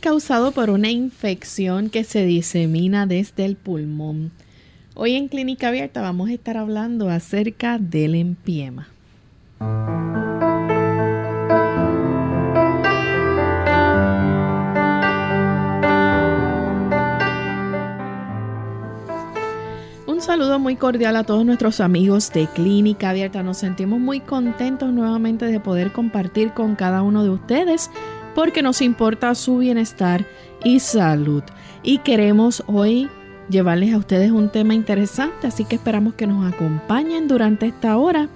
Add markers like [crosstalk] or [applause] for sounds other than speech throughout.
Causado por una infección que se disemina desde el pulmón. Hoy en Clínica Abierta vamos a estar hablando acerca del empiema. Un saludo muy cordial a todos nuestros amigos de Clínica Abierta. Nos sentimos muy contentos nuevamente de poder compartir con cada uno de ustedes porque nos importa su bienestar y salud. Y queremos hoy llevarles a ustedes un tema interesante, así que esperamos que nos acompañen durante esta hora.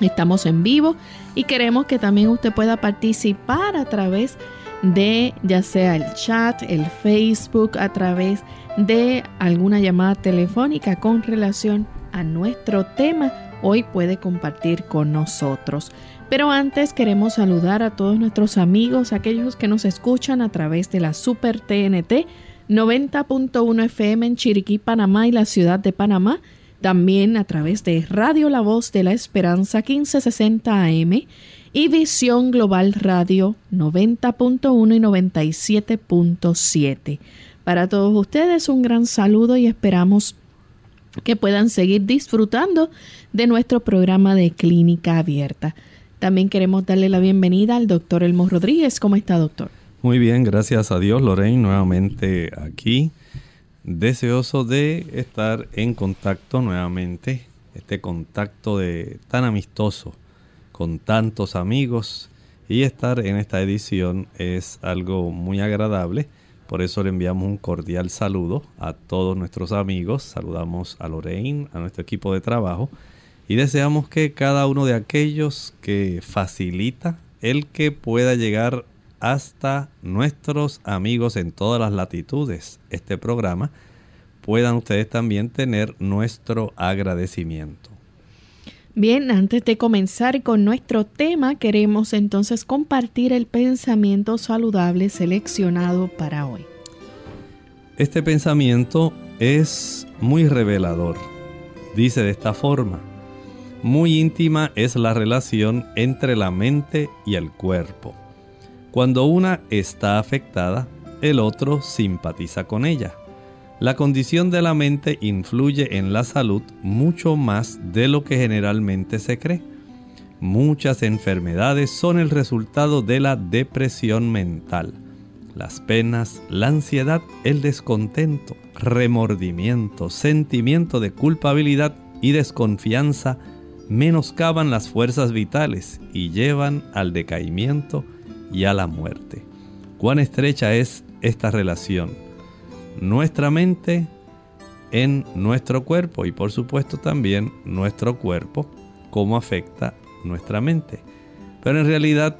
Estamos en vivo y queremos que también usted pueda participar a través de ya sea el chat, el Facebook, a través de alguna llamada telefónica con relación a nuestro tema. Hoy puede compartir con nosotros. Pero antes queremos saludar a todos nuestros amigos, aquellos que nos escuchan a través de la Super TNT 90.1 FM en Chiriquí, Panamá y la ciudad de Panamá. También a través de Radio La Voz de la Esperanza 1560 AM y Visión Global Radio 90.1 y 97.7. Para todos ustedes un gran saludo y esperamos que puedan seguir disfrutando de nuestro programa de clínica abierta. También queremos darle la bienvenida al doctor Elmo Rodríguez. ¿Cómo está, doctor? Muy bien, gracias a Dios, Lorraine, nuevamente aquí. Deseoso de estar en contacto nuevamente, este contacto de tan amistoso con tantos amigos y estar en esta edición es algo muy agradable. Por eso le enviamos un cordial saludo a todos nuestros amigos. Saludamos a Lorraine, a nuestro equipo de trabajo y deseamos que cada uno de aquellos que facilita el que pueda llegar hasta nuestros amigos en todas las latitudes este programa, puedan ustedes también tener nuestro agradecimiento. Bien, antes de comenzar con nuestro tema, queremos entonces compartir el pensamiento saludable seleccionado para hoy. Este pensamiento es muy revelador. Dice de esta forma, muy íntima es la relación entre la mente y el cuerpo. Cuando una está afectada, el otro simpatiza con ella. La condición de la mente influye en la salud mucho más de lo que generalmente se cree. Muchas enfermedades son el resultado de la depresión mental. Las penas, la ansiedad, el descontento, remordimiento, sentimiento de culpabilidad y desconfianza menoscaban las fuerzas vitales y llevan al decaimiento y a la muerte. Cuán estrecha es esta relación. Nuestra mente en nuestro cuerpo y por supuesto también nuestro cuerpo, cómo afecta nuestra mente. Pero en realidad,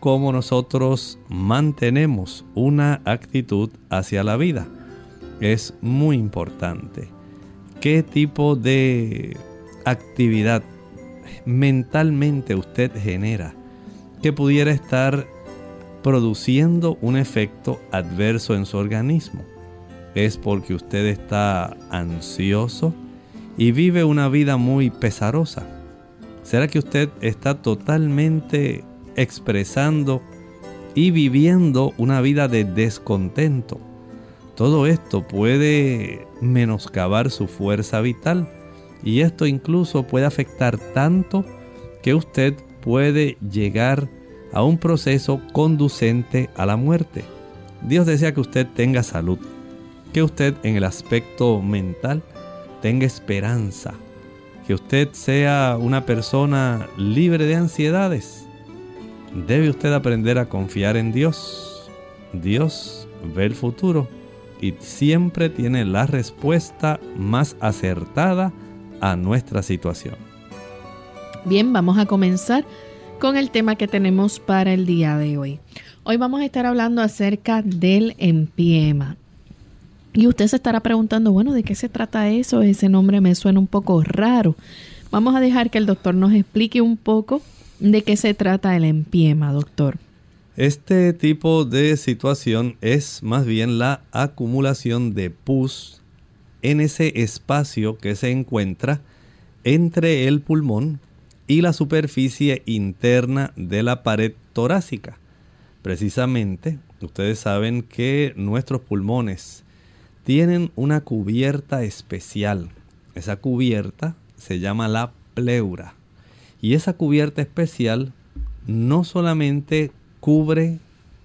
cómo nosotros mantenemos una actitud hacia la vida es muy importante. ¿Qué tipo de actividad mentalmente usted genera que pudiera estar produciendo un efecto adverso en su organismo. Es porque usted está ansioso y vive una vida muy pesarosa. ¿Será que usted está totalmente expresando y viviendo una vida de descontento? Todo esto puede menoscabar su fuerza vital y esto incluso puede afectar tanto que usted puede llegar a un proceso conducente a la muerte. Dios desea que usted tenga salud, que usted en el aspecto mental tenga esperanza, que usted sea una persona libre de ansiedades. Debe usted aprender a confiar en Dios. Dios ve el futuro y siempre tiene la respuesta más acertada a nuestra situación. Bien, vamos a comenzar con el tema que tenemos para el día de hoy. Hoy vamos a estar hablando acerca del empiema. Y usted se estará preguntando, bueno, ¿de qué se trata eso? Ese nombre me suena un poco raro. Vamos a dejar que el doctor nos explique un poco de qué se trata el empiema, doctor. Este tipo de situación es más bien la acumulación de pus en ese espacio que se encuentra entre el pulmón y la superficie interna de la pared torácica. Precisamente, ustedes saben que nuestros pulmones tienen una cubierta especial. Esa cubierta se llama la pleura. Y esa cubierta especial no solamente cubre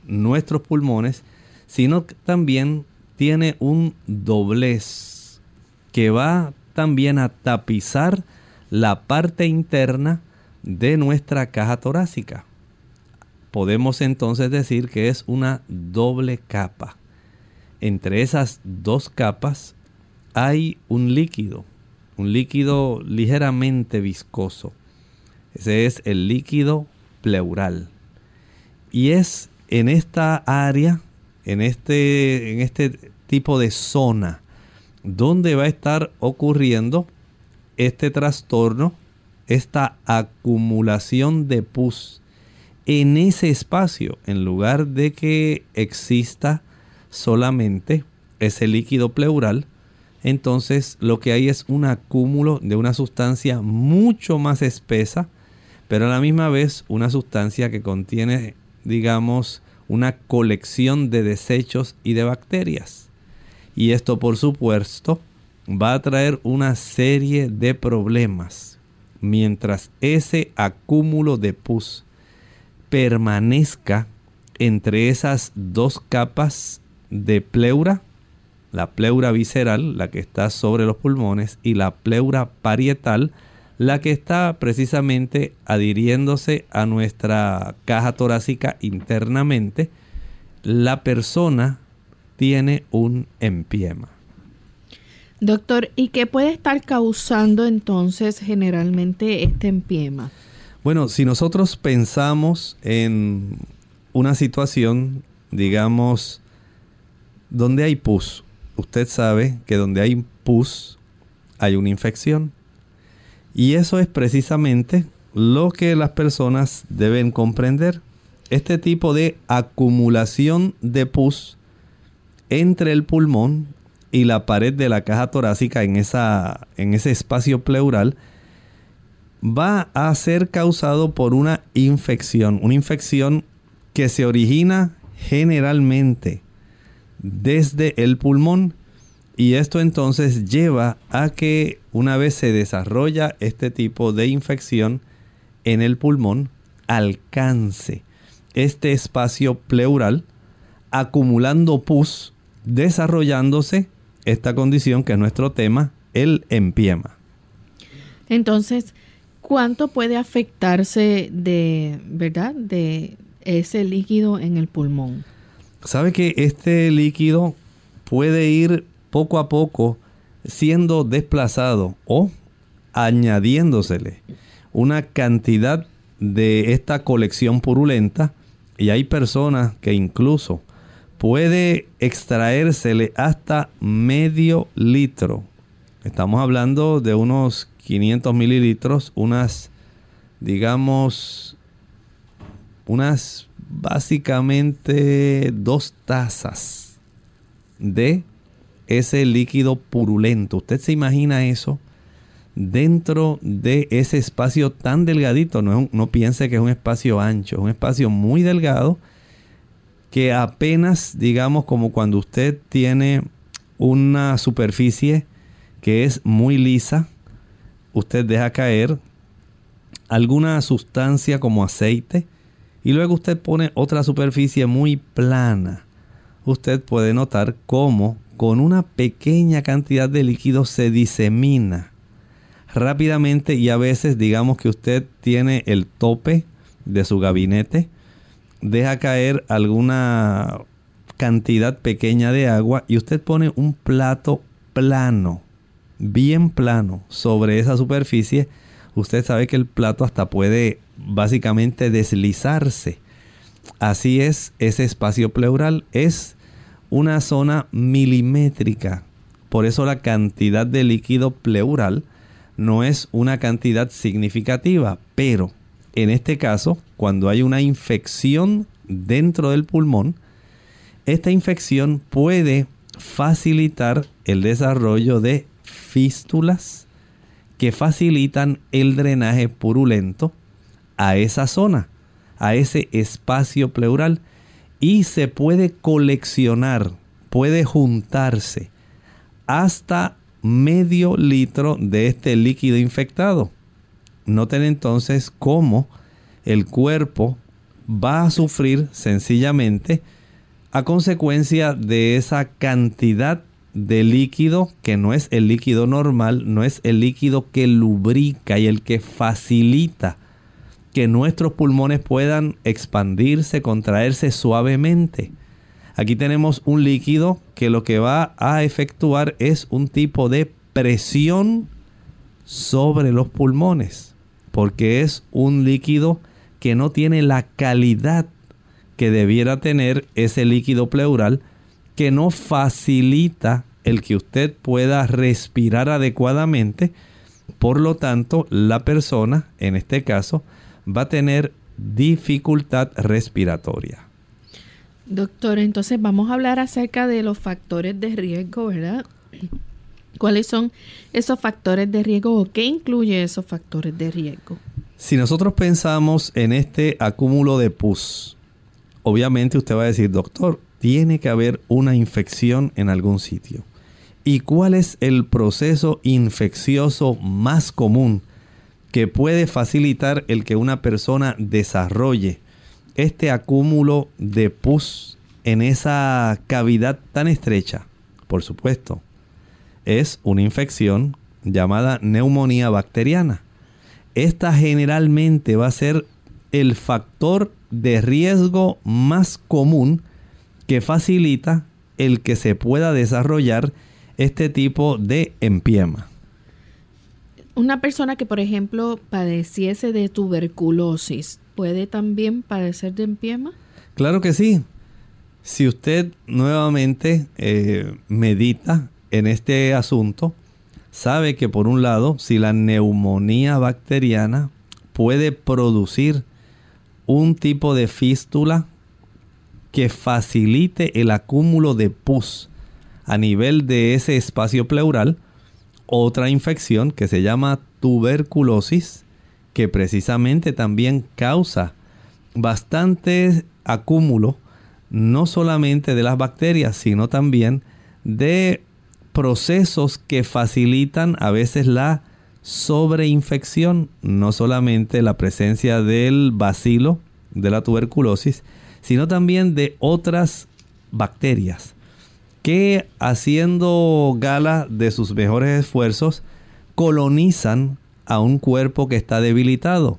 nuestros pulmones, sino también tiene un doblez que va también a tapizar la parte interna de nuestra caja torácica. Podemos entonces decir que es una doble capa. Entre esas dos capas hay un líquido, un líquido ligeramente viscoso. Ese es el líquido pleural. Y es en esta área, en este, en este tipo de zona, donde va a estar ocurriendo este trastorno, esta acumulación de pus en ese espacio, en lugar de que exista solamente ese líquido pleural, entonces lo que hay es un acúmulo de una sustancia mucho más espesa, pero a la misma vez una sustancia que contiene, digamos, una colección de desechos y de bacterias. Y esto, por supuesto, va a traer una serie de problemas mientras ese acúmulo de pus permanezca entre esas dos capas de pleura, la pleura visceral, la que está sobre los pulmones, y la pleura parietal, la que está precisamente adhiriéndose a nuestra caja torácica internamente, la persona tiene un empiema. Doctor, ¿y qué puede estar causando entonces generalmente este empiema? Bueno, si nosotros pensamos en una situación, digamos, donde hay pus, usted sabe que donde hay pus hay una infección. Y eso es precisamente lo que las personas deben comprender. Este tipo de acumulación de pus entre el pulmón y la pared de la caja torácica en, esa, en ese espacio pleural va a ser causado por una infección, una infección que se origina generalmente desde el pulmón y esto entonces lleva a que una vez se desarrolla este tipo de infección en el pulmón, alcance este espacio pleural acumulando pus, desarrollándose esta condición que es nuestro tema, el empiema. Entonces, ¿cuánto puede afectarse de, verdad, de ese líquido en el pulmón? Sabe que este líquido puede ir poco a poco siendo desplazado o añadiéndosele una cantidad de esta colección purulenta y hay personas que incluso puede extraérsele hasta medio litro. Estamos hablando de unos 500 mililitros, unas, digamos, unas básicamente dos tazas de ese líquido purulento. ¿Usted se imagina eso? dentro de ese espacio tan delgadito. No, no piense que es un espacio ancho, es un espacio muy delgado que apenas, digamos, como cuando usted tiene una superficie que es muy lisa, usted deja caer alguna sustancia como aceite y luego usted pone otra superficie muy plana. Usted puede notar cómo con una pequeña cantidad de líquido se disemina rápidamente y a veces digamos que usted tiene el tope de su gabinete, deja caer alguna cantidad pequeña de agua y usted pone un plato plano, bien plano, sobre esa superficie, usted sabe que el plato hasta puede básicamente deslizarse. Así es, ese espacio pleural es una zona milimétrica. Por eso la cantidad de líquido pleural no es una cantidad significativa, pero en este caso, cuando hay una infección dentro del pulmón, esta infección puede facilitar el desarrollo de fístulas que facilitan el drenaje purulento a esa zona, a ese espacio pleural y se puede coleccionar, puede juntarse hasta medio litro de este líquido infectado. Noten entonces cómo el cuerpo va a sufrir sencillamente a consecuencia de esa cantidad de líquido que no es el líquido normal, no es el líquido que lubrica y el que facilita que nuestros pulmones puedan expandirse, contraerse suavemente. Aquí tenemos un líquido que lo que va a efectuar es un tipo de presión sobre los pulmones, porque es un líquido que no tiene la calidad que debiera tener ese líquido pleural, que no facilita el que usted pueda respirar adecuadamente. Por lo tanto, la persona, en este caso, va a tener dificultad respiratoria. Doctor, entonces vamos a hablar acerca de los factores de riesgo, ¿verdad? ¿Cuáles son esos factores de riesgo o qué incluye esos factores de riesgo? Si nosotros pensamos en este acúmulo de pus, obviamente usted va a decir, doctor, tiene que haber una infección en algún sitio. ¿Y cuál es el proceso infeccioso más común que puede facilitar el que una persona desarrolle este acúmulo de pus en esa cavidad tan estrecha? Por supuesto, es una infección llamada neumonía bacteriana. Esta generalmente va a ser el factor de riesgo más común que facilita el que se pueda desarrollar este tipo de empiema una persona que, por ejemplo, padeciese de tuberculosis, ¿puede también padecer de empiema? Claro que sí. Si usted nuevamente eh, medita en este asunto, sabe que por un lado, si la neumonía bacteriana puede producir un tipo de fístula que facilite el acúmulo de pus a nivel de ese espacio pleural, otra infección que se llama tuberculosis, que precisamente también causa bastante acúmulo, no solamente de las bacterias, sino también de procesos que facilitan a veces la sobreinfección, no solamente la presencia del bacilo de la tuberculosis, sino también de otras bacterias que haciendo gala de sus mejores esfuerzos colonizan a un cuerpo que está debilitado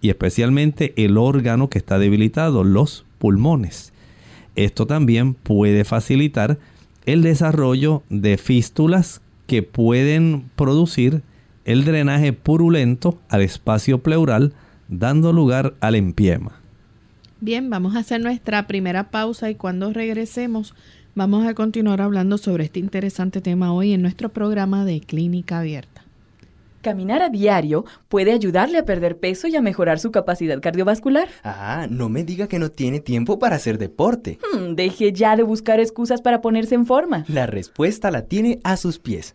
y especialmente el órgano que está debilitado, los pulmones. Esto también puede facilitar el desarrollo de fístulas que pueden producir el drenaje purulento al espacio pleural, dando lugar al empiema. Bien, vamos a hacer nuestra primera pausa y cuando regresemos Vamos a continuar hablando sobre este interesante tema hoy en nuestro programa de Clínica Abierta. Caminar a diario puede ayudarle a perder peso y a mejorar su capacidad cardiovascular. Ah, no me diga que no tiene tiempo para hacer deporte. Hmm, deje ya de buscar excusas para ponerse en forma. La respuesta la tiene a sus pies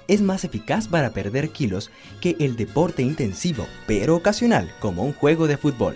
es más eficaz para perder kilos que el deporte intensivo, pero ocasional, como un juego de fútbol.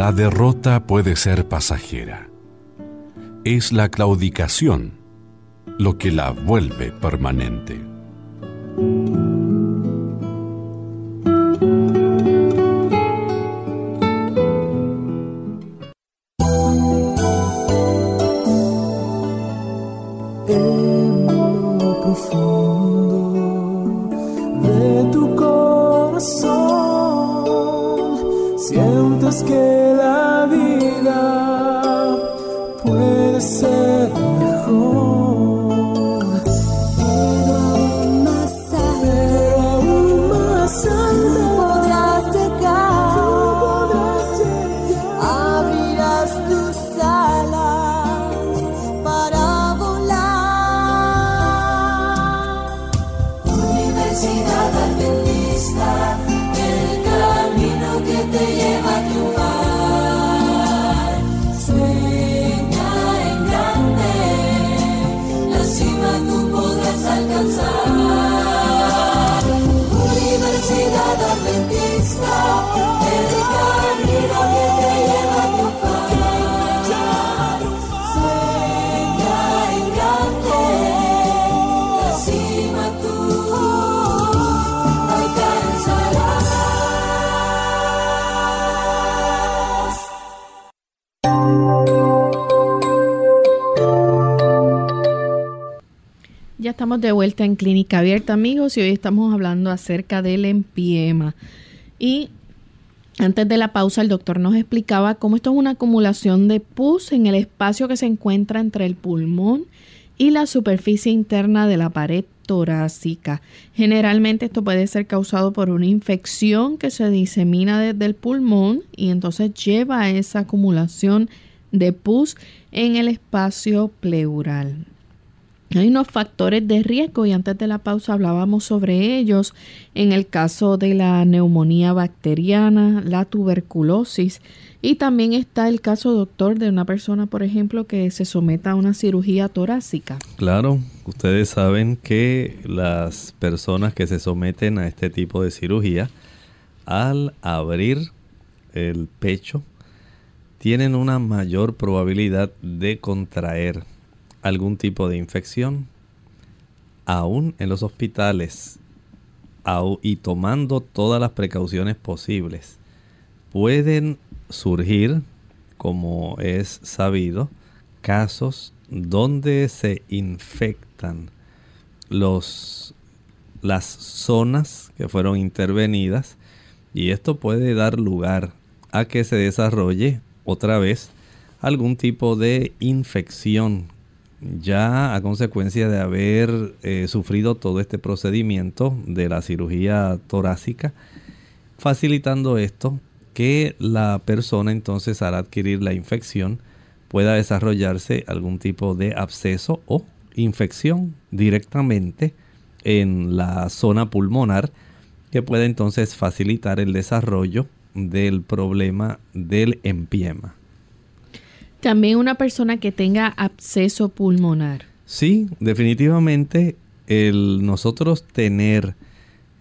La derrota puede ser pasajera. Es la claudicación lo que la vuelve permanente. De vuelta en Clínica Abierta, amigos, y hoy estamos hablando acerca del empiema. Y antes de la pausa, el doctor nos explicaba cómo esto es una acumulación de pus en el espacio que se encuentra entre el pulmón y la superficie interna de la pared torácica. Generalmente esto puede ser causado por una infección que se disemina desde el pulmón y entonces lleva a esa acumulación de pus en el espacio pleural. Hay unos factores de riesgo y antes de la pausa hablábamos sobre ellos en el caso de la neumonía bacteriana, la tuberculosis y también está el caso, doctor, de una persona, por ejemplo, que se someta a una cirugía torácica. Claro, ustedes saben que las personas que se someten a este tipo de cirugía, al abrir el pecho, tienen una mayor probabilidad de contraer algún tipo de infección, aún en los hospitales y tomando todas las precauciones posibles, pueden surgir, como es sabido, casos donde se infectan los, las zonas que fueron intervenidas y esto puede dar lugar a que se desarrolle otra vez algún tipo de infección ya a consecuencia de haber eh, sufrido todo este procedimiento de la cirugía torácica, facilitando esto que la persona entonces al adquirir la infección pueda desarrollarse algún tipo de absceso o infección directamente en la zona pulmonar que puede entonces facilitar el desarrollo del problema del empiema. También una persona que tenga absceso pulmonar. Sí, definitivamente el nosotros tener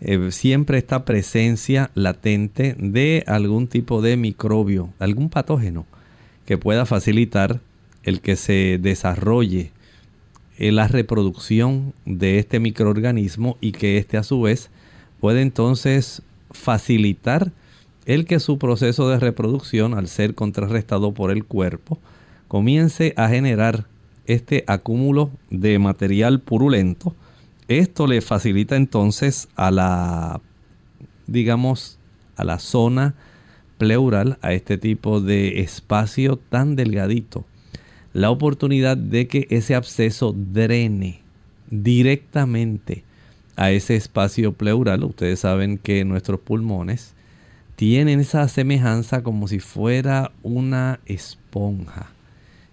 eh, siempre esta presencia latente de algún tipo de microbio, algún patógeno que pueda facilitar el que se desarrolle eh, la reproducción de este microorganismo y que éste a su vez puede entonces facilitar el que su proceso de reproducción, al ser contrarrestado por el cuerpo, comience a generar este acúmulo de material purulento. Esto le facilita entonces a la, digamos, a la zona pleural, a este tipo de espacio tan delgadito, la oportunidad de que ese absceso drene directamente a ese espacio pleural. Ustedes saben que nuestros pulmones tienen esa semejanza como si fuera una esponja.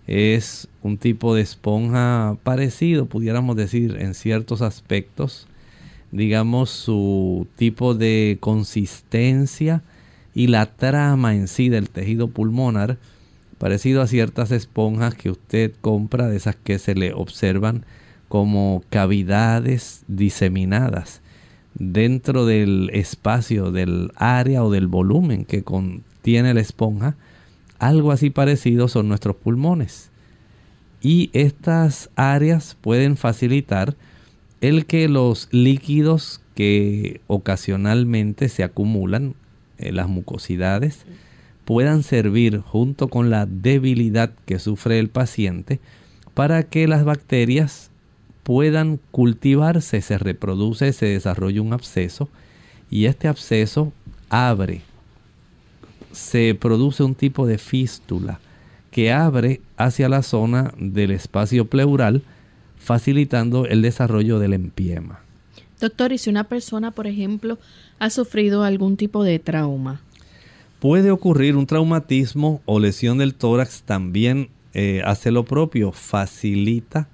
Es un tipo de esponja parecido, pudiéramos decir, en ciertos aspectos. Digamos, su tipo de consistencia y la trama en sí del tejido pulmonar, parecido a ciertas esponjas que usted compra, de esas que se le observan como cavidades diseminadas dentro del espacio, del área o del volumen que contiene la esponja, algo así parecido son nuestros pulmones. Y estas áreas pueden facilitar el que los líquidos que ocasionalmente se acumulan en las mucosidades puedan servir junto con la debilidad que sufre el paciente para que las bacterias puedan cultivarse, se reproduce, se desarrolla un absceso y este absceso abre, se produce un tipo de fístula que abre hacia la zona del espacio pleural, facilitando el desarrollo del empiema. Doctor, ¿y si una persona, por ejemplo, ha sufrido algún tipo de trauma? Puede ocurrir un traumatismo o lesión del tórax, también eh, hace lo propio, facilita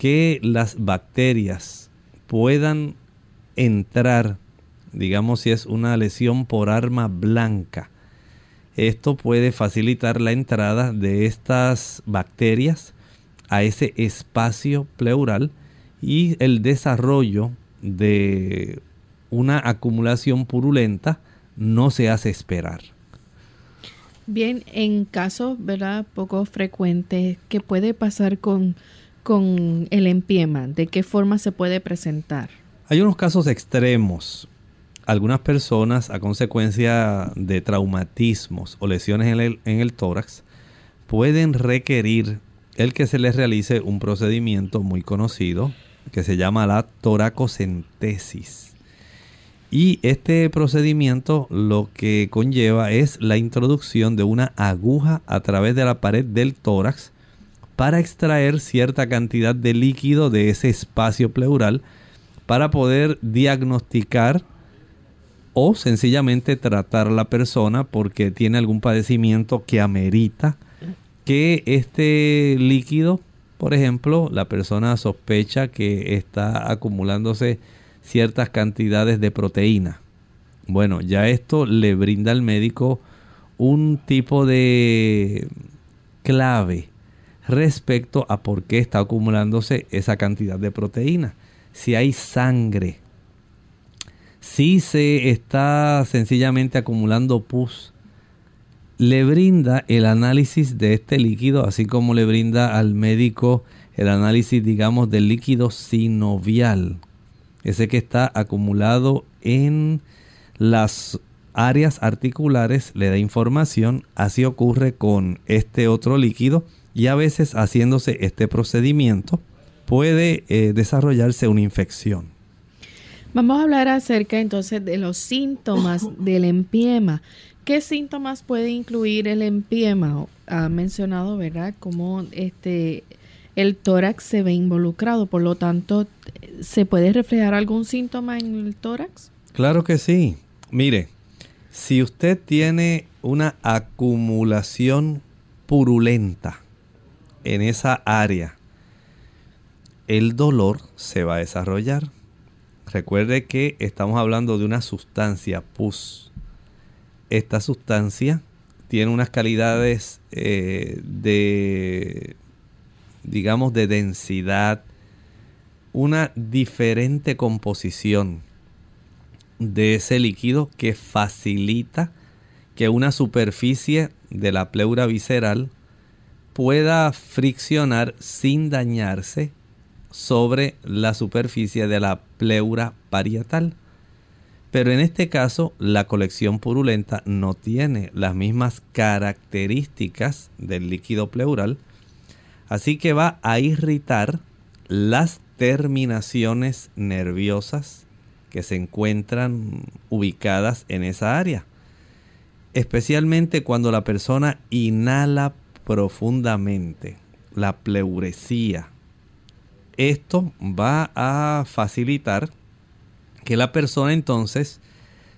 que las bacterias puedan entrar, digamos si es una lesión por arma blanca, esto puede facilitar la entrada de estas bacterias a ese espacio pleural y el desarrollo de una acumulación purulenta no se hace esperar. Bien, en casos, ¿verdad? Poco frecuentes, ¿qué puede pasar con con el empiema? ¿De qué forma se puede presentar? Hay unos casos extremos. Algunas personas a consecuencia de traumatismos o lesiones en el, en el tórax pueden requerir el que se les realice un procedimiento muy conocido que se llama la toracocentesis. Y este procedimiento lo que conlleva es la introducción de una aguja a través de la pared del tórax para extraer cierta cantidad de líquido de ese espacio pleural para poder diagnosticar o sencillamente tratar a la persona porque tiene algún padecimiento que amerita que este líquido, por ejemplo, la persona sospecha que está acumulándose ciertas cantidades de proteína. Bueno, ya esto le brinda al médico un tipo de clave respecto a por qué está acumulándose esa cantidad de proteína. Si hay sangre, si se está sencillamente acumulando pus, le brinda el análisis de este líquido, así como le brinda al médico el análisis, digamos, del líquido sinovial, ese que está acumulado en las áreas articulares, le da información, así ocurre con este otro líquido y a veces haciéndose este procedimiento puede eh, desarrollarse una infección. Vamos a hablar acerca entonces de los síntomas [coughs] del empiema. ¿Qué síntomas puede incluir el empiema? Ha mencionado, ¿verdad?, cómo este, el tórax se ve involucrado. Por lo tanto, ¿se puede reflejar algún síntoma en el tórax? Claro que sí. Mire, si usted tiene una acumulación purulenta en esa área, el dolor se va a desarrollar. Recuerde que estamos hablando de una sustancia pus. Esta sustancia tiene unas calidades eh, de, digamos, de densidad, una diferente composición de ese líquido que facilita que una superficie de la pleura visceral pueda friccionar sin dañarse sobre la superficie de la pleura parietal. Pero en este caso, la colección purulenta no tiene las mismas características del líquido pleural, así que va a irritar las terminaciones nerviosas que se encuentran ubicadas en esa área. Especialmente cuando la persona inhala profundamente la pleuresía. Esto va a facilitar que la persona entonces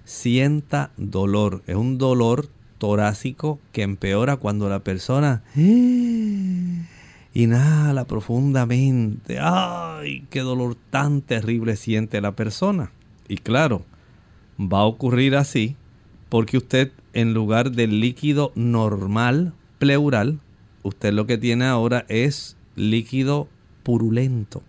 sienta dolor. Es un dolor torácico que empeora cuando la persona [gasps] inhala profundamente. ¡Ay, qué dolor tan terrible siente la persona! Y claro, va a ocurrir así porque usted en lugar del líquido normal pleural, usted lo que tiene ahora es líquido purulento.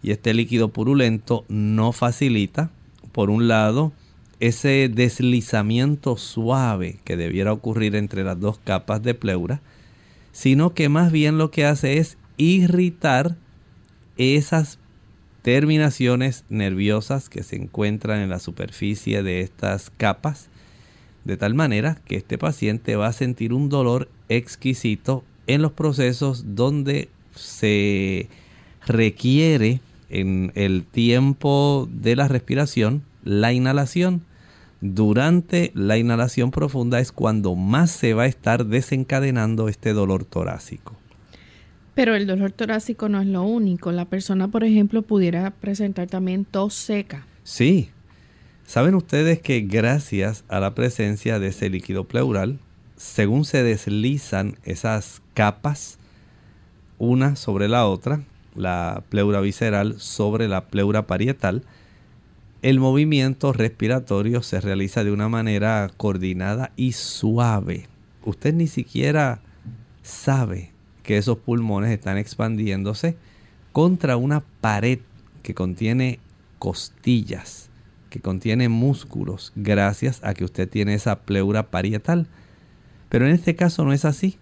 Y este líquido purulento no facilita, por un lado, ese deslizamiento suave que debiera ocurrir entre las dos capas de pleura, sino que más bien lo que hace es irritar esas terminaciones nerviosas que se encuentran en la superficie de estas capas, de tal manera que este paciente va a sentir un dolor exquisito en los procesos donde se requiere en el tiempo de la respiración la inhalación. Durante la inhalación profunda es cuando más se va a estar desencadenando este dolor torácico. Pero el dolor torácico no es lo único. La persona, por ejemplo, pudiera presentar también tos seca. Sí. ¿Saben ustedes que gracias a la presencia de ese líquido pleural, según se deslizan esas capas una sobre la otra, la pleura visceral sobre la pleura parietal, el movimiento respiratorio se realiza de una manera coordinada y suave. Usted ni siquiera sabe que esos pulmones están expandiéndose contra una pared que contiene costillas, que contiene músculos, gracias a que usted tiene esa pleura parietal. Pero en este caso no es así.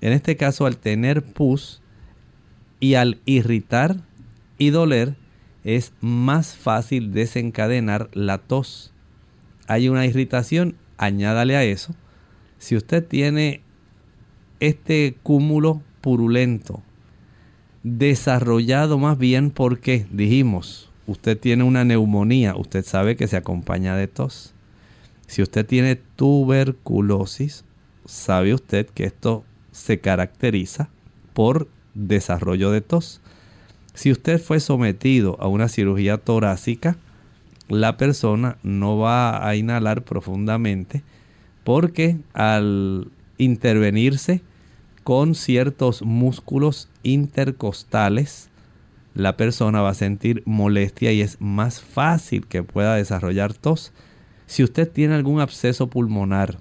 En este caso, al tener pus y al irritar y doler, es más fácil desencadenar la tos. Hay una irritación, añádale a eso. Si usted tiene este cúmulo purulento, desarrollado más bien porque dijimos, usted tiene una neumonía, usted sabe que se acompaña de tos. Si usted tiene tuberculosis, sabe usted que esto se caracteriza por desarrollo de tos. Si usted fue sometido a una cirugía torácica, la persona no va a inhalar profundamente porque al intervenirse con ciertos músculos intercostales, la persona va a sentir molestia y es más fácil que pueda desarrollar tos. Si usted tiene algún absceso pulmonar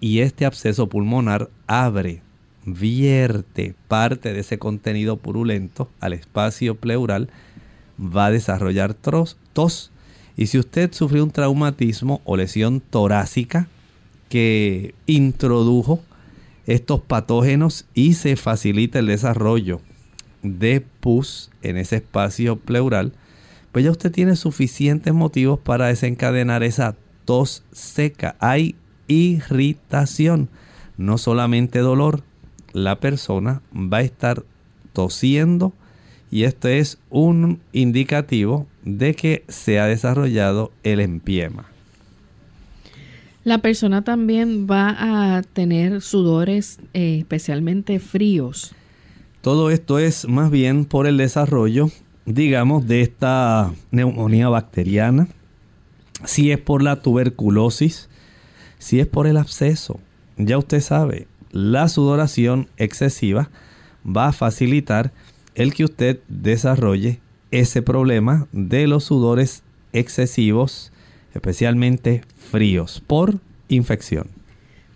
y este absceso pulmonar abre, vierte parte de ese contenido purulento al espacio pleural, va a desarrollar tos. Y si usted sufrió un traumatismo o lesión torácica que introdujo estos patógenos y se facilita el desarrollo de pus en ese espacio pleural, pues ya usted tiene suficientes motivos para desencadenar esa tos seca. Hay irritación, no solamente dolor. La persona va a estar tosiendo y esto es un indicativo de que se ha desarrollado el empiema. La persona también va a tener sudores eh, especialmente fríos. todo esto es más bien por el desarrollo, digamos, de esta neumonía bacteriana, si es por la tuberculosis, si es por el absceso. Ya usted sabe, la sudoración excesiva va a facilitar el que usted desarrolle ese problema de los sudores excesivos, especialmente fríos, por infección.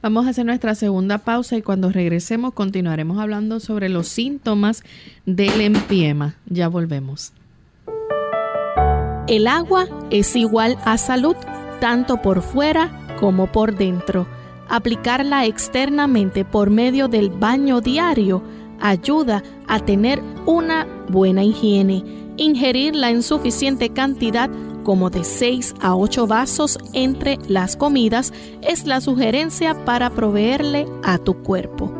Vamos a hacer nuestra segunda pausa y cuando regresemos continuaremos hablando sobre los síntomas del empiema. Ya volvemos. El agua es igual a salud, tanto por fuera como por dentro. Aplicarla externamente por medio del baño diario ayuda a tener una buena higiene. Ingerirla en suficiente cantidad como de 6 a 8 vasos entre las comidas es la sugerencia para proveerle a tu cuerpo.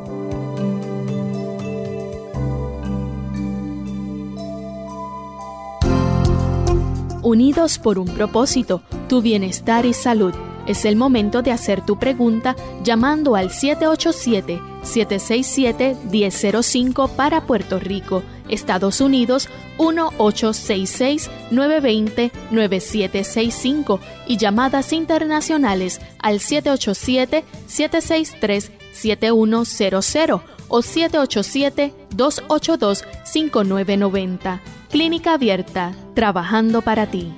Unidos por un propósito, tu bienestar y salud. Es el momento de hacer tu pregunta llamando al 787-767-1005 para Puerto Rico, Estados Unidos 1866-920-9765 y llamadas internacionales al 787-763-7100 o 787-282-5990. Clínica Abierta, trabajando para ti.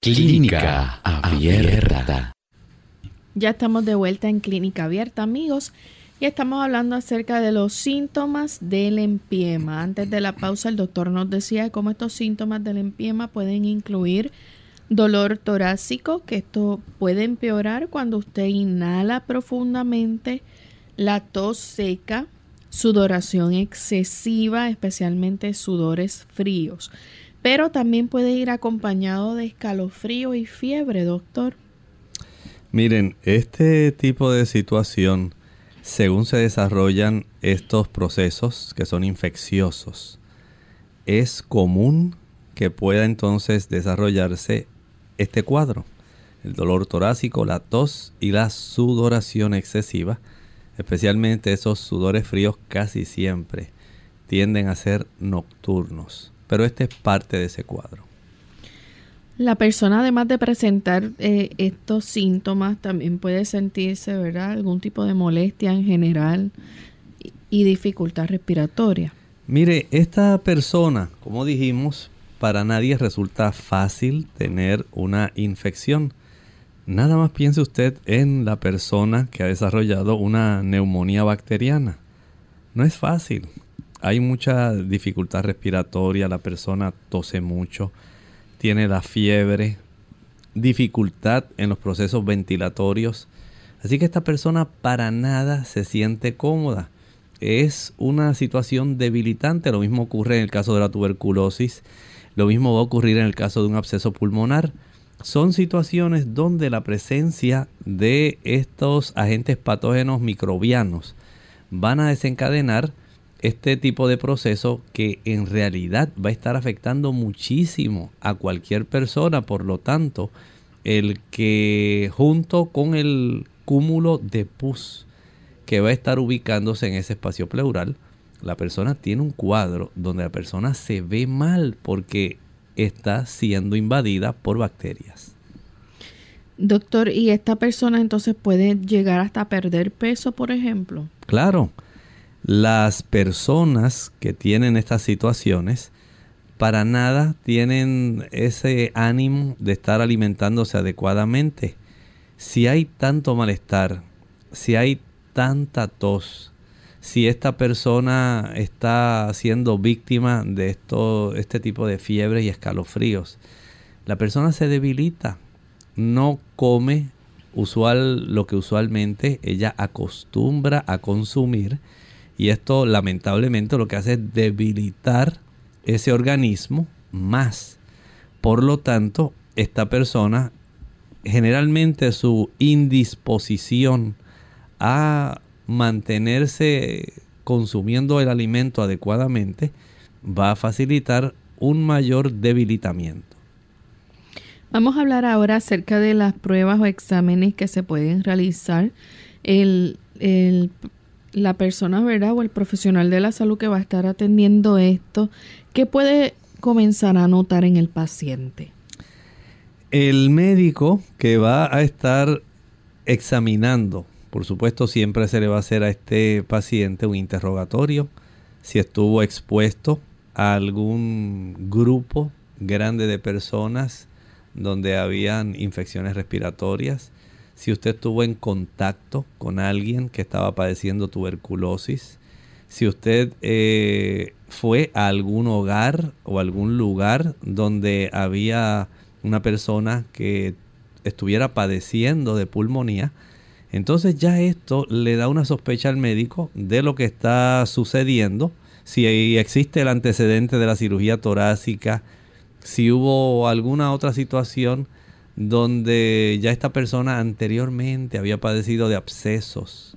Clínica Abierta. Ya estamos de vuelta en Clínica Abierta, amigos, y estamos hablando acerca de los síntomas del empiema. Antes de la pausa, el doctor nos decía cómo estos síntomas del empiema pueden incluir dolor torácico, que esto puede empeorar cuando usted inhala profundamente, la tos seca, sudoración excesiva, especialmente sudores fríos. Pero también puede ir acompañado de escalofrío y fiebre, doctor. Miren, este tipo de situación, según se desarrollan estos procesos que son infecciosos, es común que pueda entonces desarrollarse este cuadro. El dolor torácico, la tos y la sudoración excesiva especialmente esos sudores fríos casi siempre tienden a ser nocturnos. Pero este es parte de ese cuadro. La persona, además de presentar eh, estos síntomas, también puede sentirse, ¿verdad?, algún tipo de molestia en general y dificultad respiratoria. Mire, esta persona, como dijimos, para nadie resulta fácil tener una infección. Nada más piense usted en la persona que ha desarrollado una neumonía bacteriana. No es fácil. Hay mucha dificultad respiratoria, la persona tose mucho, tiene la fiebre, dificultad en los procesos ventilatorios. Así que esta persona para nada se siente cómoda. Es una situación debilitante. Lo mismo ocurre en el caso de la tuberculosis. Lo mismo va a ocurrir en el caso de un absceso pulmonar son situaciones donde la presencia de estos agentes patógenos microbianos van a desencadenar este tipo de proceso que en realidad va a estar afectando muchísimo a cualquier persona. Por lo tanto, el que junto con el cúmulo de pus que va a estar ubicándose en ese espacio pleural, la persona tiene un cuadro donde la persona se ve mal porque está siendo invadida por bacterias. Doctor, ¿y esta persona entonces puede llegar hasta perder peso, por ejemplo? Claro, las personas que tienen estas situaciones para nada tienen ese ánimo de estar alimentándose adecuadamente. Si hay tanto malestar, si hay tanta tos, si esta persona está siendo víctima de esto, este tipo de fiebre y escalofríos, la persona se debilita, no come usual lo que usualmente ella acostumbra a consumir y esto lamentablemente lo que hace es debilitar ese organismo más. Por lo tanto, esta persona generalmente su indisposición a mantenerse consumiendo el alimento adecuadamente va a facilitar un mayor debilitamiento. Vamos a hablar ahora acerca de las pruebas o exámenes que se pueden realizar. El, la persona, ¿verdad? O el profesional de la salud que va a estar atendiendo esto, ¿qué puede comenzar a notar en el paciente? El médico que va a estar examinando por supuesto, siempre se le va a hacer a este paciente un interrogatorio si estuvo expuesto a algún grupo grande de personas donde habían infecciones respiratorias, si usted estuvo en contacto con alguien que estaba padeciendo tuberculosis, si usted eh, fue a algún hogar o algún lugar donde había una persona que estuviera padeciendo de pulmonía, entonces ya esto le da una sospecha al médico de lo que está sucediendo, si existe el antecedente de la cirugía torácica, si hubo alguna otra situación donde ya esta persona anteriormente había padecido de abscesos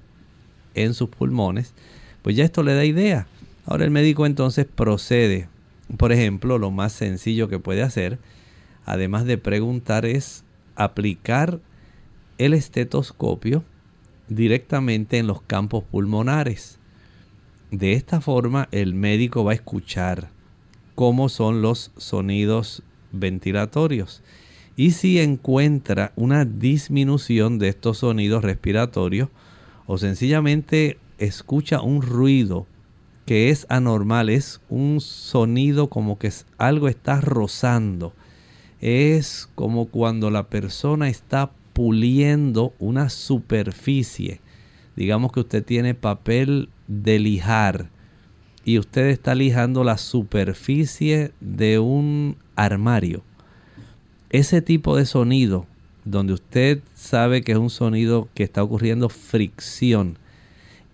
en sus pulmones, pues ya esto le da idea. Ahora el médico entonces procede. Por ejemplo, lo más sencillo que puede hacer, además de preguntar, es aplicar el estetoscopio directamente en los campos pulmonares. De esta forma el médico va a escuchar cómo son los sonidos ventilatorios y si encuentra una disminución de estos sonidos respiratorios o sencillamente escucha un ruido que es anormal, es un sonido como que algo está rozando, es como cuando la persona está puliendo una superficie. Digamos que usted tiene papel de lijar y usted está lijando la superficie de un armario. Ese tipo de sonido, donde usted sabe que es un sonido que está ocurriendo fricción,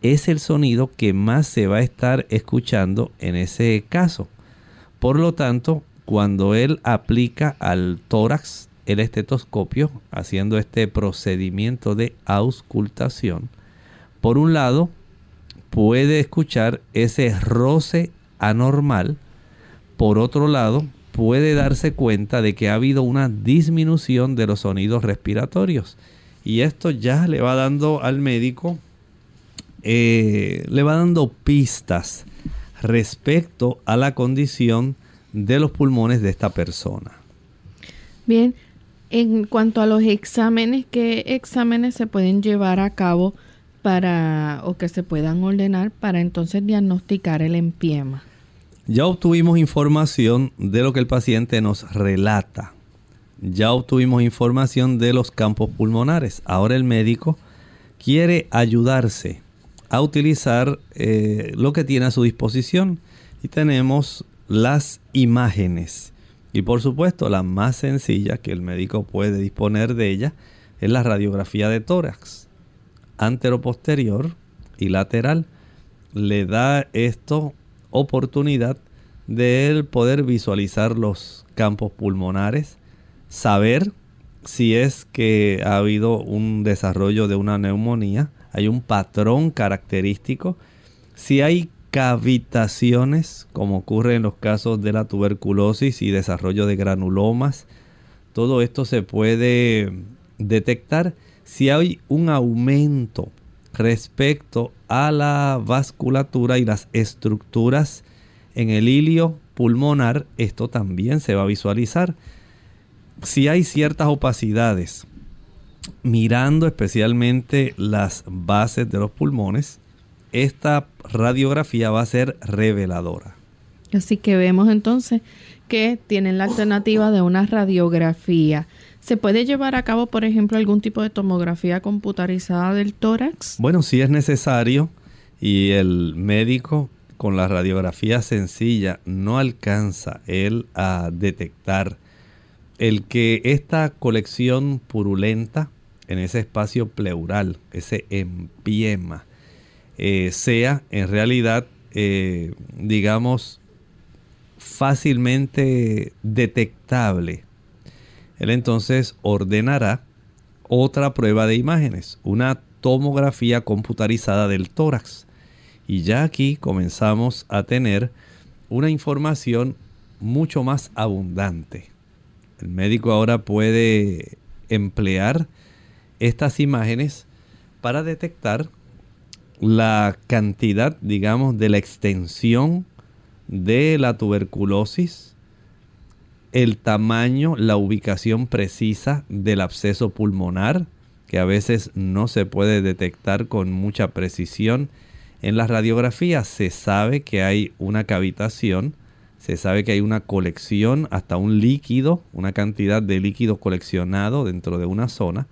es el sonido que más se va a estar escuchando en ese caso. Por lo tanto, cuando él aplica al tórax el estetoscopio haciendo este procedimiento de auscultación, por un lado puede escuchar ese roce anormal, por otro lado puede darse cuenta de que ha habido una disminución de los sonidos respiratorios. Y esto ya le va dando al médico, eh, le va dando pistas respecto a la condición de los pulmones de esta persona. Bien, en cuanto a los exámenes, ¿qué exámenes se pueden llevar a cabo para o que se puedan ordenar para entonces diagnosticar el empiema? Ya obtuvimos información de lo que el paciente nos relata. Ya obtuvimos información de los campos pulmonares. Ahora el médico quiere ayudarse a utilizar eh, lo que tiene a su disposición y tenemos las imágenes y por supuesto, la más sencilla que el médico puede disponer de ella es la radiografía de tórax, anteroposterior y lateral. Le da esto oportunidad de él poder visualizar los campos pulmonares, saber si es que ha habido un desarrollo de una neumonía, hay un patrón característico, si hay cavitaciones, como ocurre en los casos de la tuberculosis y desarrollo de granulomas, todo esto se puede detectar si hay un aumento respecto a la vasculatura y las estructuras en el hilio pulmonar, esto también se va a visualizar. Si hay ciertas opacidades, mirando especialmente las bases de los pulmones, esta radiografía va a ser reveladora. Así que vemos entonces que tienen la alternativa de una radiografía. ¿Se puede llevar a cabo, por ejemplo, algún tipo de tomografía computarizada del tórax? Bueno, si es necesario y el médico con la radiografía sencilla no alcanza él a detectar el que esta colección purulenta en ese espacio pleural, ese empiema, eh, sea en realidad, eh, digamos, fácilmente detectable él entonces ordenará otra prueba de imágenes, una tomografía computarizada del tórax. Y ya aquí comenzamos a tener una información mucho más abundante. El médico ahora puede emplear estas imágenes para detectar la cantidad, digamos, de la extensión de la tuberculosis el tamaño, la ubicación precisa del absceso pulmonar, que a veces no se puede detectar con mucha precisión. En la radiografía se sabe que hay una cavitación, se sabe que hay una colección, hasta un líquido, una cantidad de líquido coleccionado dentro de una zona,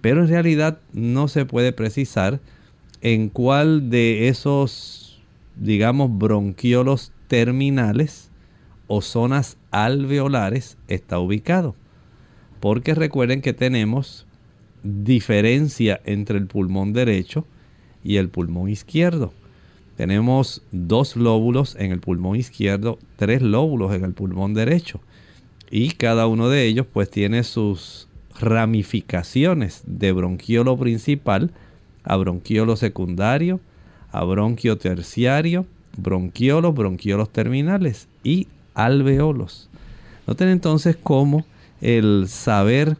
pero en realidad no se puede precisar en cuál de esos, digamos, bronquiolos terminales o zonas alveolares está ubicado. Porque recuerden que tenemos diferencia entre el pulmón derecho y el pulmón izquierdo. Tenemos dos lóbulos en el pulmón izquierdo, tres lóbulos en el pulmón derecho. Y cada uno de ellos pues tiene sus ramificaciones de bronquiolo principal a bronquiolo secundario, a bronquio terciario, bronquiolos, bronquiolos terminales y alveolos. Noten entonces cómo el saber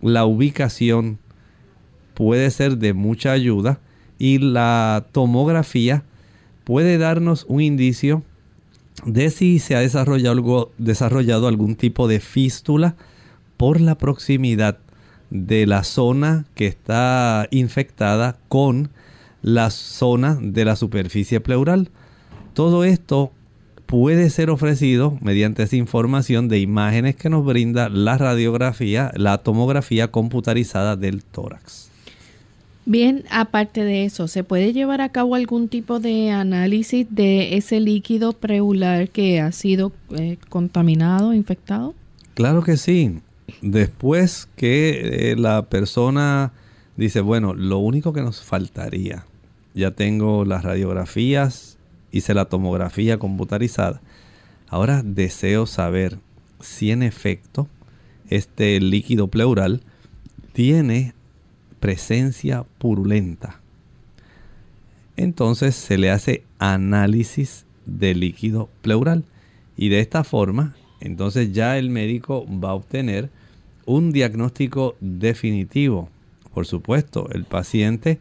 la ubicación puede ser de mucha ayuda y la tomografía puede darnos un indicio de si se ha desarrollado, algo, desarrollado algún tipo de fístula por la proximidad de la zona que está infectada con la zona de la superficie pleural. Todo esto puede ser ofrecido mediante esa información de imágenes que nos brinda la radiografía, la tomografía computarizada del tórax. Bien, aparte de eso, ¿se puede llevar a cabo algún tipo de análisis de ese líquido preular que ha sido eh, contaminado, infectado? Claro que sí. Después que eh, la persona dice, bueno, lo único que nos faltaría, ya tengo las radiografías, hice la tomografía computarizada. Ahora deseo saber si en efecto este líquido pleural tiene presencia purulenta. Entonces se le hace análisis del líquido pleural y de esta forma entonces ya el médico va a obtener un diagnóstico definitivo. Por supuesto, el paciente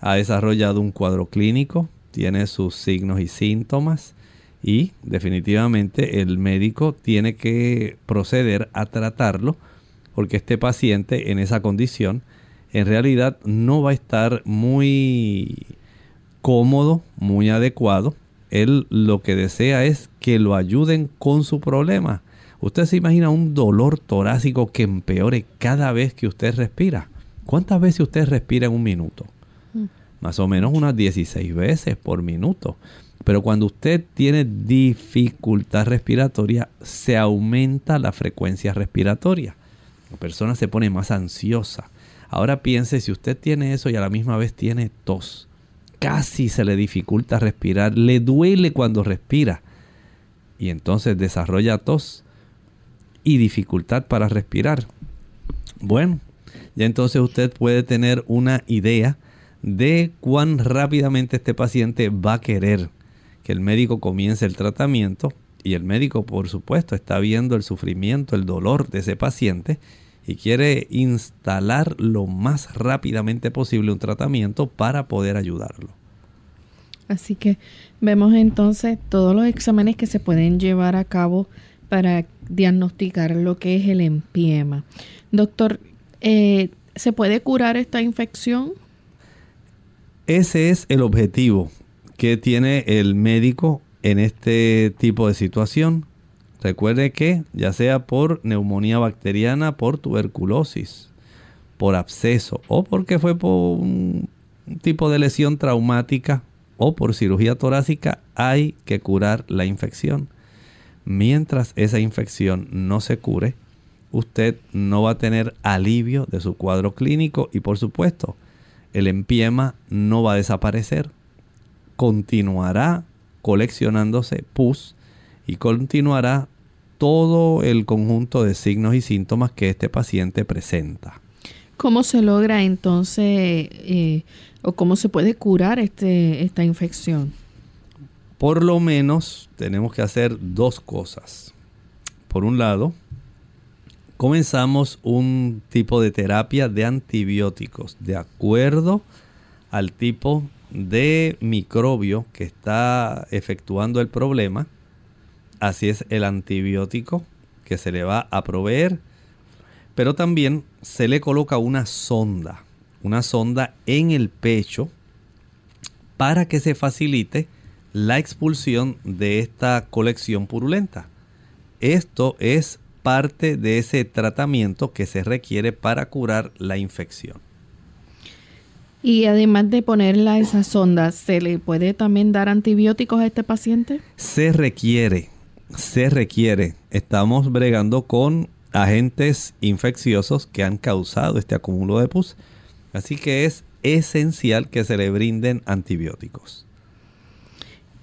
ha desarrollado un cuadro clínico, tiene sus signos y síntomas y definitivamente el médico tiene que proceder a tratarlo porque este paciente en esa condición en realidad no va a estar muy cómodo, muy adecuado. Él lo que desea es que lo ayuden con su problema. Usted se imagina un dolor torácico que empeore cada vez que usted respira. ¿Cuántas veces usted respira en un minuto? más o menos unas 16 veces por minuto. Pero cuando usted tiene dificultad respiratoria, se aumenta la frecuencia respiratoria. La persona se pone más ansiosa. Ahora piense si usted tiene eso y a la misma vez tiene tos. Casi se le dificulta respirar, le duele cuando respira. Y entonces desarrolla tos y dificultad para respirar. Bueno, ya entonces usted puede tener una idea de cuán rápidamente este paciente va a querer que el médico comience el tratamiento y el médico por supuesto está viendo el sufrimiento, el dolor de ese paciente y quiere instalar lo más rápidamente posible un tratamiento para poder ayudarlo. Así que vemos entonces todos los exámenes que se pueden llevar a cabo para diagnosticar lo que es el empiema. Doctor, eh, ¿se puede curar esta infección? Ese es el objetivo que tiene el médico en este tipo de situación. Recuerde que ya sea por neumonía bacteriana, por tuberculosis, por absceso o porque fue por un tipo de lesión traumática o por cirugía torácica, hay que curar la infección. Mientras esa infección no se cure, usted no va a tener alivio de su cuadro clínico y por supuesto el empiema no va a desaparecer. Continuará coleccionándose pus y continuará todo el conjunto de signos y síntomas que este paciente presenta. ¿Cómo se logra entonces eh, o cómo se puede curar este, esta infección? Por lo menos tenemos que hacer dos cosas. Por un lado, comenzamos un tipo de terapia de antibióticos de acuerdo al tipo de microbio que está efectuando el problema. Así es el antibiótico que se le va a proveer. Pero también se le coloca una sonda, una sonda en el pecho para que se facilite la expulsión de esta colección purulenta. Esto es parte de ese tratamiento que se requiere para curar la infección. Y además de ponerla esa sonda, ¿se le puede también dar antibióticos a este paciente? Se requiere, se requiere. Estamos bregando con agentes infecciosos que han causado este acúmulo de pus. Así que es esencial que se le brinden antibióticos.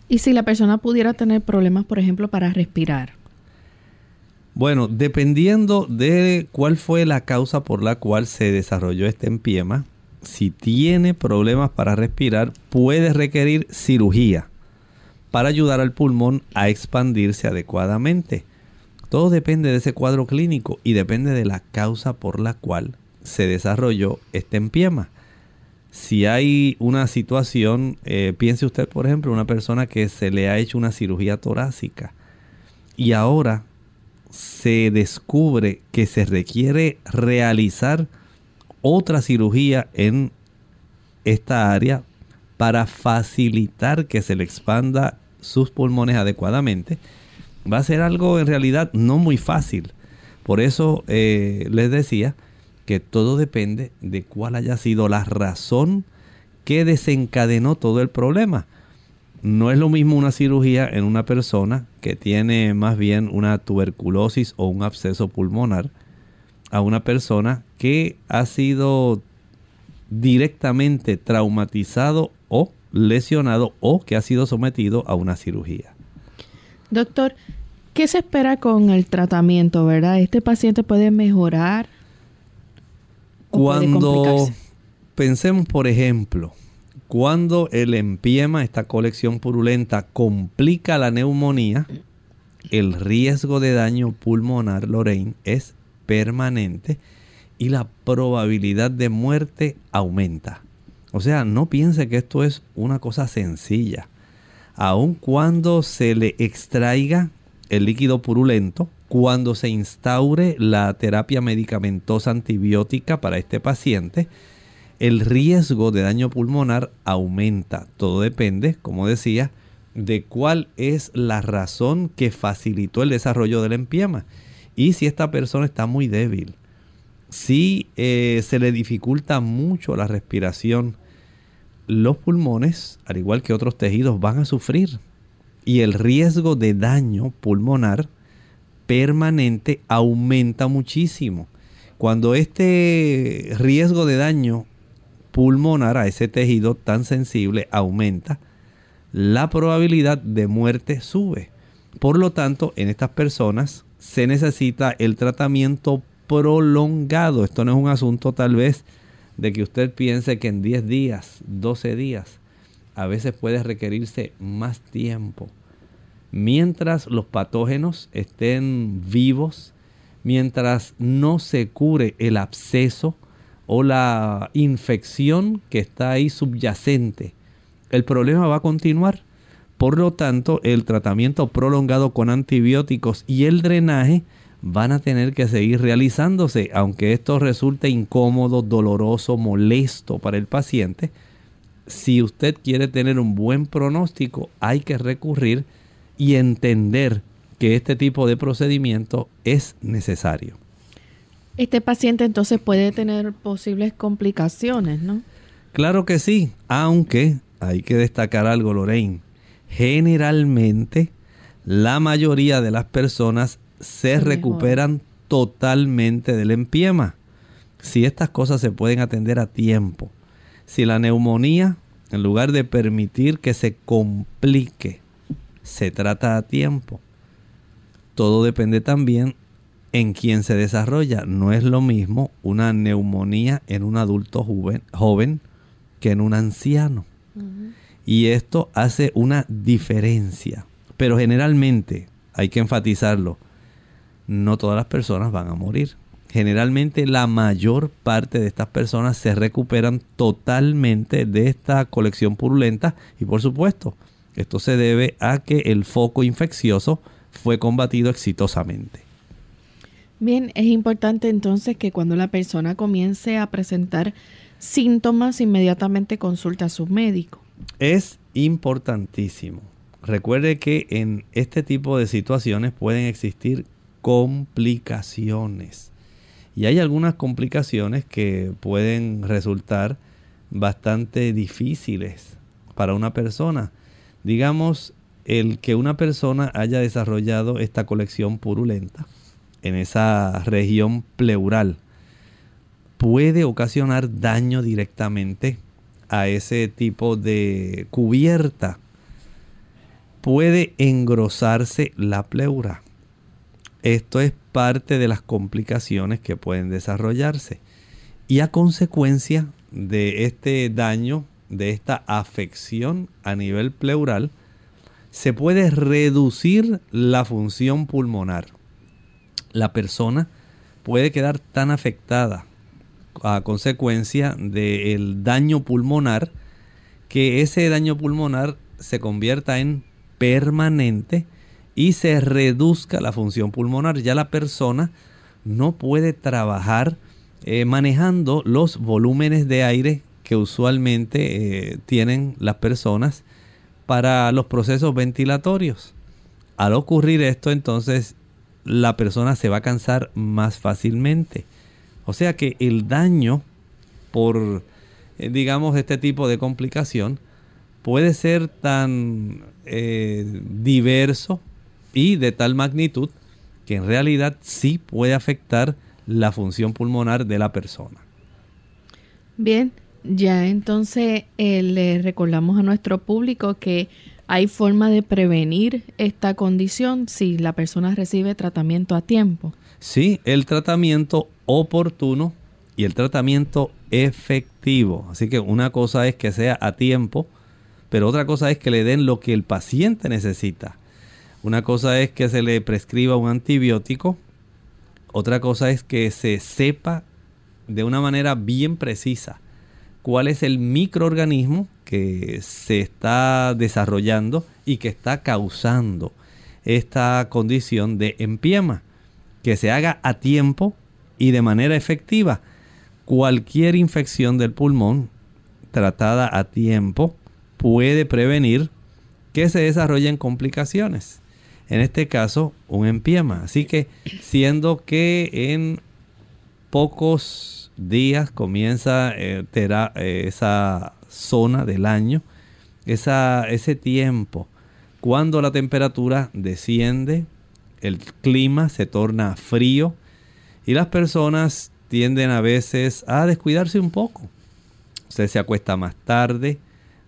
¿Y si la persona pudiera tener problemas, por ejemplo, para respirar? Bueno, dependiendo de cuál fue la causa por la cual se desarrolló este empiema, si tiene problemas para respirar, puede requerir cirugía para ayudar al pulmón a expandirse adecuadamente. Todo depende de ese cuadro clínico y depende de la causa por la cual se desarrolló este empiema. Si hay una situación, eh, piense usted por ejemplo, una persona que se le ha hecho una cirugía torácica y ahora se descubre que se requiere realizar otra cirugía en esta área para facilitar que se le expanda sus pulmones adecuadamente, va a ser algo en realidad no muy fácil. Por eso eh, les decía que todo depende de cuál haya sido la razón que desencadenó todo el problema. No es lo mismo una cirugía en una persona que tiene más bien una tuberculosis o un absceso pulmonar a una persona que ha sido directamente traumatizado o lesionado o que ha sido sometido a una cirugía. Doctor, ¿qué se espera con el tratamiento, verdad? ¿Este paciente puede mejorar? Cuando pensemos, por ejemplo, cuando el empiema, esta colección purulenta, complica la neumonía, el riesgo de daño pulmonar, Lorraine, es permanente y la probabilidad de muerte aumenta. O sea, no piense que esto es una cosa sencilla. Aun cuando se le extraiga el líquido purulento, cuando se instaure la terapia medicamentosa antibiótica para este paciente, el riesgo de daño pulmonar aumenta. Todo depende, como decía, de cuál es la razón que facilitó el desarrollo del empiema. Y si esta persona está muy débil, si eh, se le dificulta mucho la respiración, los pulmones, al igual que otros tejidos, van a sufrir. Y el riesgo de daño pulmonar permanente aumenta muchísimo. Cuando este riesgo de daño pulmonar a ese tejido tan sensible aumenta, la probabilidad de muerte sube. Por lo tanto, en estas personas se necesita el tratamiento prolongado. Esto no es un asunto tal vez de que usted piense que en 10 días, 12 días, a veces puede requerirse más tiempo. Mientras los patógenos estén vivos, mientras no se cure el absceso o la infección que está ahí subyacente, el problema va a continuar. Por lo tanto, el tratamiento prolongado con antibióticos y el drenaje van a tener que seguir realizándose, aunque esto resulte incómodo, doloroso, molesto para el paciente. Si usted quiere tener un buen pronóstico, hay que recurrir y entender que este tipo de procedimiento es necesario. Este paciente entonces puede tener posibles complicaciones, ¿no? Claro que sí, aunque hay que destacar algo, Lorraine. Generalmente, la mayoría de las personas se recuperan totalmente del empiema. Si estas cosas se pueden atender a tiempo. Si la neumonía, en lugar de permitir que se complique, se trata a tiempo. Todo depende también en quién se desarrolla. No es lo mismo una neumonía en un adulto joven, que en un anciano. Y esto hace una diferencia. Pero generalmente, hay que enfatizarlo, no todas las personas van a morir. Generalmente la mayor parte de estas personas se recuperan totalmente de esta colección purulenta y por supuesto, esto se debe a que el foco infeccioso fue combatido exitosamente. Bien, es importante entonces que cuando la persona comience a presentar síntomas, inmediatamente consulta a su médico. Es importantísimo. Recuerde que en este tipo de situaciones pueden existir complicaciones. Y hay algunas complicaciones que pueden resultar bastante difíciles para una persona. Digamos, el que una persona haya desarrollado esta colección purulenta en esa región pleural puede ocasionar daño directamente a ese tipo de cubierta. Puede engrosarse la pleura. Esto es parte de las complicaciones que pueden desarrollarse. Y a consecuencia de este daño, de esta afección a nivel pleural, se puede reducir la función pulmonar. La persona puede quedar tan afectada a consecuencia del daño pulmonar que ese daño pulmonar se convierta en permanente y se reduzca la función pulmonar. Ya la persona no puede trabajar eh, manejando los volúmenes de aire que usualmente eh, tienen las personas para los procesos ventilatorios. Al ocurrir esto, entonces la persona se va a cansar más fácilmente. O sea que el daño por, eh, digamos, este tipo de complicación puede ser tan diverso y de tal magnitud que en realidad sí puede afectar la función pulmonar de la persona. Bien, ya entonces eh, le recordamos a nuestro público que hay forma de prevenir esta condición si la persona recibe tratamiento a tiempo. Sí, el tratamiento oportuno y el tratamiento efectivo. Así que una cosa es que sea a tiempo, pero otra cosa es que le den lo que el paciente necesita. Una cosa es que se le prescriba un antibiótico, otra cosa es que se sepa de una manera bien precisa cuál es el microorganismo que se está desarrollando y que está causando esta condición de empiema. Que se haga a tiempo y de manera efectiva. Cualquier infección del pulmón tratada a tiempo puede prevenir que se desarrollen complicaciones en este caso un empiema. Así que siendo que en pocos días comienza eh, eh, esa zona del año, esa, ese tiempo, cuando la temperatura desciende, el clima se torna frío y las personas tienden a veces a descuidarse un poco. Usted se acuesta más tarde,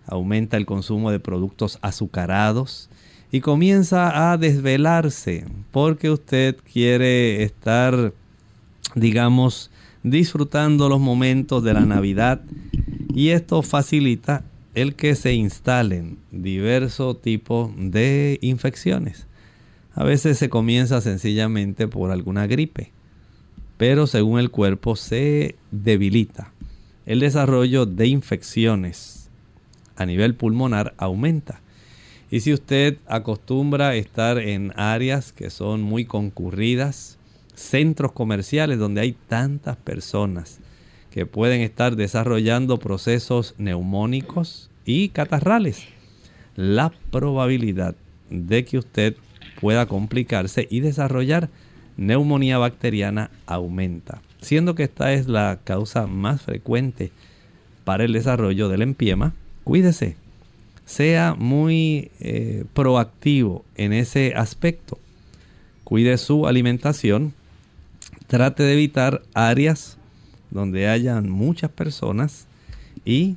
aumenta el consumo de productos azucarados, y comienza a desvelarse porque usted quiere estar digamos, disfrutando los momentos de la Navidad y esto facilita el que se instalen diversos tipos de infecciones. A veces se comienza sencillamente por alguna gripe, pero según el cuerpo se debilita. El desarrollo de infecciones a nivel pulmonar aumenta. Y si usted acostumbra estar en áreas que son muy concurridas, centros comerciales donde hay tantas personas que pueden estar desarrollando procesos neumónicos y catarrales, la probabilidad de que usted pueda complicarse y desarrollar neumonía bacteriana aumenta, siendo que esta es la causa más frecuente para el desarrollo del empiema. Cuídese, sea muy eh, proactivo en ese aspecto. Cuide su alimentación, trate de evitar áreas donde hayan muchas personas y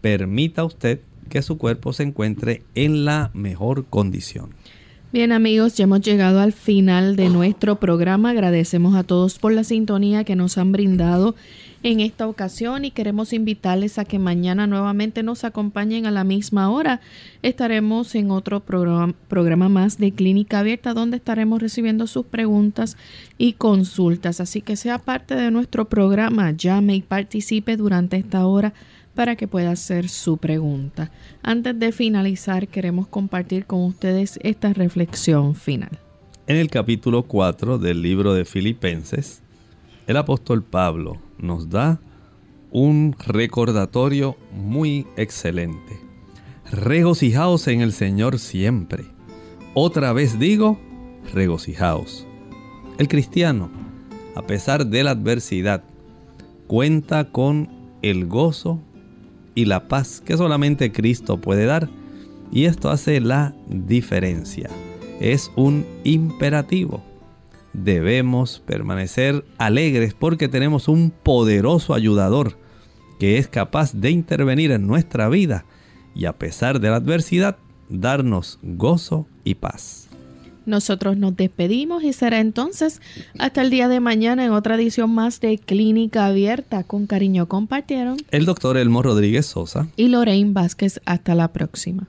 permita usted que su cuerpo se encuentre en la mejor condición. Bien amigos, ya hemos llegado al final de nuestro programa. Agradecemos a todos por la sintonía que nos han brindado en esta ocasión y queremos invitarles a que mañana nuevamente nos acompañen a la misma hora. Estaremos en otro programa, más de Clínica Abierta donde estaremos recibiendo sus preguntas y consultas. Así que sea parte de nuestro programa, llame y participe durante esta hora para que pueda hacer su pregunta. Antes de finalizar, queremos compartir con ustedes esta reflexión final. En el capítulo 4 del libro de Filipenses, el apóstol Pablo nos da un recordatorio muy excelente. Regocijaos en el Señor siempre. Otra vez digo, regocijaos. El cristiano, a pesar de la adversidad, cuenta con el gozo y la paz que solamente Cristo puede dar. Y esto hace la diferencia. Es un imperativo. Debemos permanecer alegres porque tenemos un poderoso ayudador que es capaz de intervenir en nuestra vida y a pesar de la adversidad, darnos gozo y paz. Nosotros nos despedimos y será entonces hasta el día de mañana en otra edición más de Clínica Abierta. Con cariño compartieron el doctor Elmo Rodríguez Sosa y Lorraine Vázquez. Hasta la próxima.